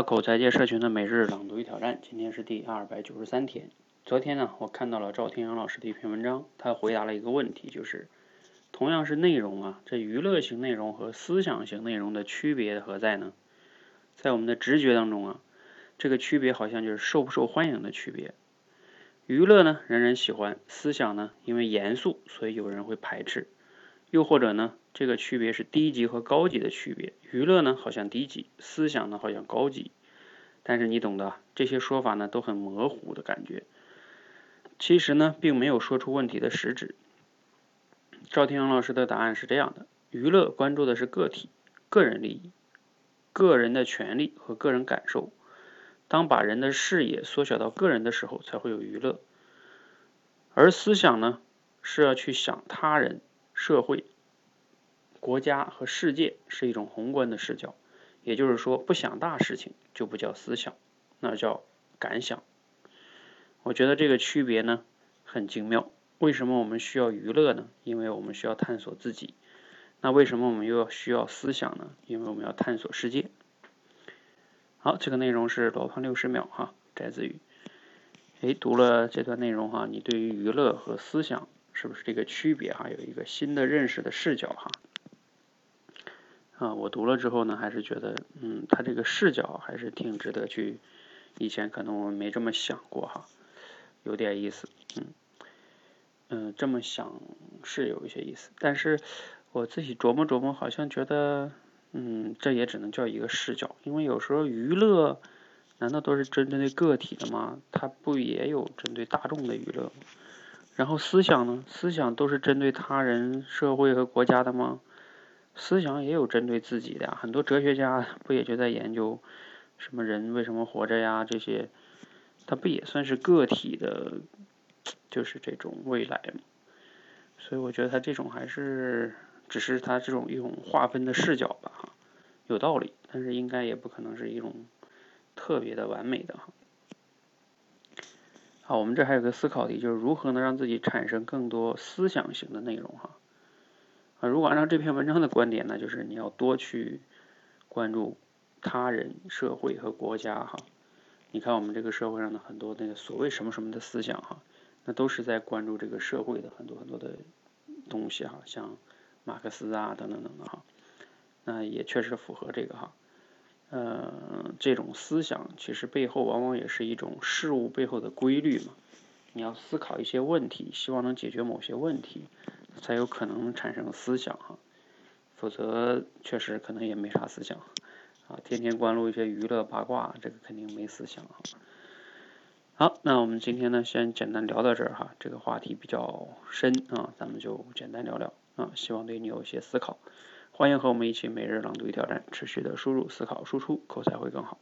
口才界社群的每日朗读与挑战，今天是第二百九十三天。昨天呢，我看到了赵天阳老师的一篇文章，他回答了一个问题，就是同样是内容啊，这娱乐型内容和思想型内容的区别何在呢？在我们的直觉当中啊，这个区别好像就是受不受欢迎的区别。娱乐呢，人人喜欢；思想呢，因为严肃，所以有人会排斥。又或者呢，这个区别是低级和高级的区别。娱乐呢好像低级，思想呢好像高级。但是你懂的，这些说法呢都很模糊的感觉。其实呢，并没有说出问题的实质。赵天阳老师的答案是这样的：娱乐关注的是个体、个人利益、个人的权利和个人感受。当把人的视野缩小到个人的时候，才会有娱乐。而思想呢，是要去想他人。社会、国家和世界是一种宏观的视角，也就是说，不想大事情就不叫思想，那叫感想。我觉得这个区别呢很精妙。为什么我们需要娱乐呢？因为我们需要探索自己。那为什么我们又要需要思想呢？因为我们要探索世界。好，这个内容是罗胖六十秒哈，摘自于。哎，读了这段内容哈，你对于娱乐和思想。是不是这个区别哈？有一个新的认识的视角哈。啊，我读了之后呢，还是觉得，嗯，他这个视角还是挺值得去。以前可能我没这么想过哈，有点意思，嗯，嗯，这么想是有一些意思。但是我自己琢磨琢磨，好像觉得，嗯，这也只能叫一个视角，因为有时候娱乐难道都是针对个体的吗？它不也有针对大众的娱乐吗？然后思想呢？思想都是针对他人、社会和国家的吗？思想也有针对自己的。很多哲学家不也就在研究什么人为什么活着呀？这些，他不也算是个体的，就是这种未来吗？所以我觉得他这种还是只是他这种一种划分的视角吧，哈，有道理，但是应该也不可能是一种特别的完美的哈。好，我们这还有个思考题，就是如何能让自己产生更多思想型的内容哈？啊，如果按照这篇文章的观点呢，就是你要多去关注他人、社会和国家哈。你看我们这个社会上的很多那个所谓什么什么的思想哈，那都是在关注这个社会的很多很多的东西哈，像马克思啊等等等等哈，那也确实符合这个哈。呃，这种思想其实背后往往也是一种事物背后的规律嘛。你要思考一些问题，希望能解决某些问题，才有可能产生思想哈。否则确实可能也没啥思想啊，天天关注一些娱乐八卦，这个肯定没思想哈。好，那我们今天呢，先简单聊到这儿哈。这个话题比较深啊，咱们就简单聊聊啊，希望对你有一些思考。欢迎和我们一起每日朗读与挑战，持续的输入、思考、输出，口才会更好。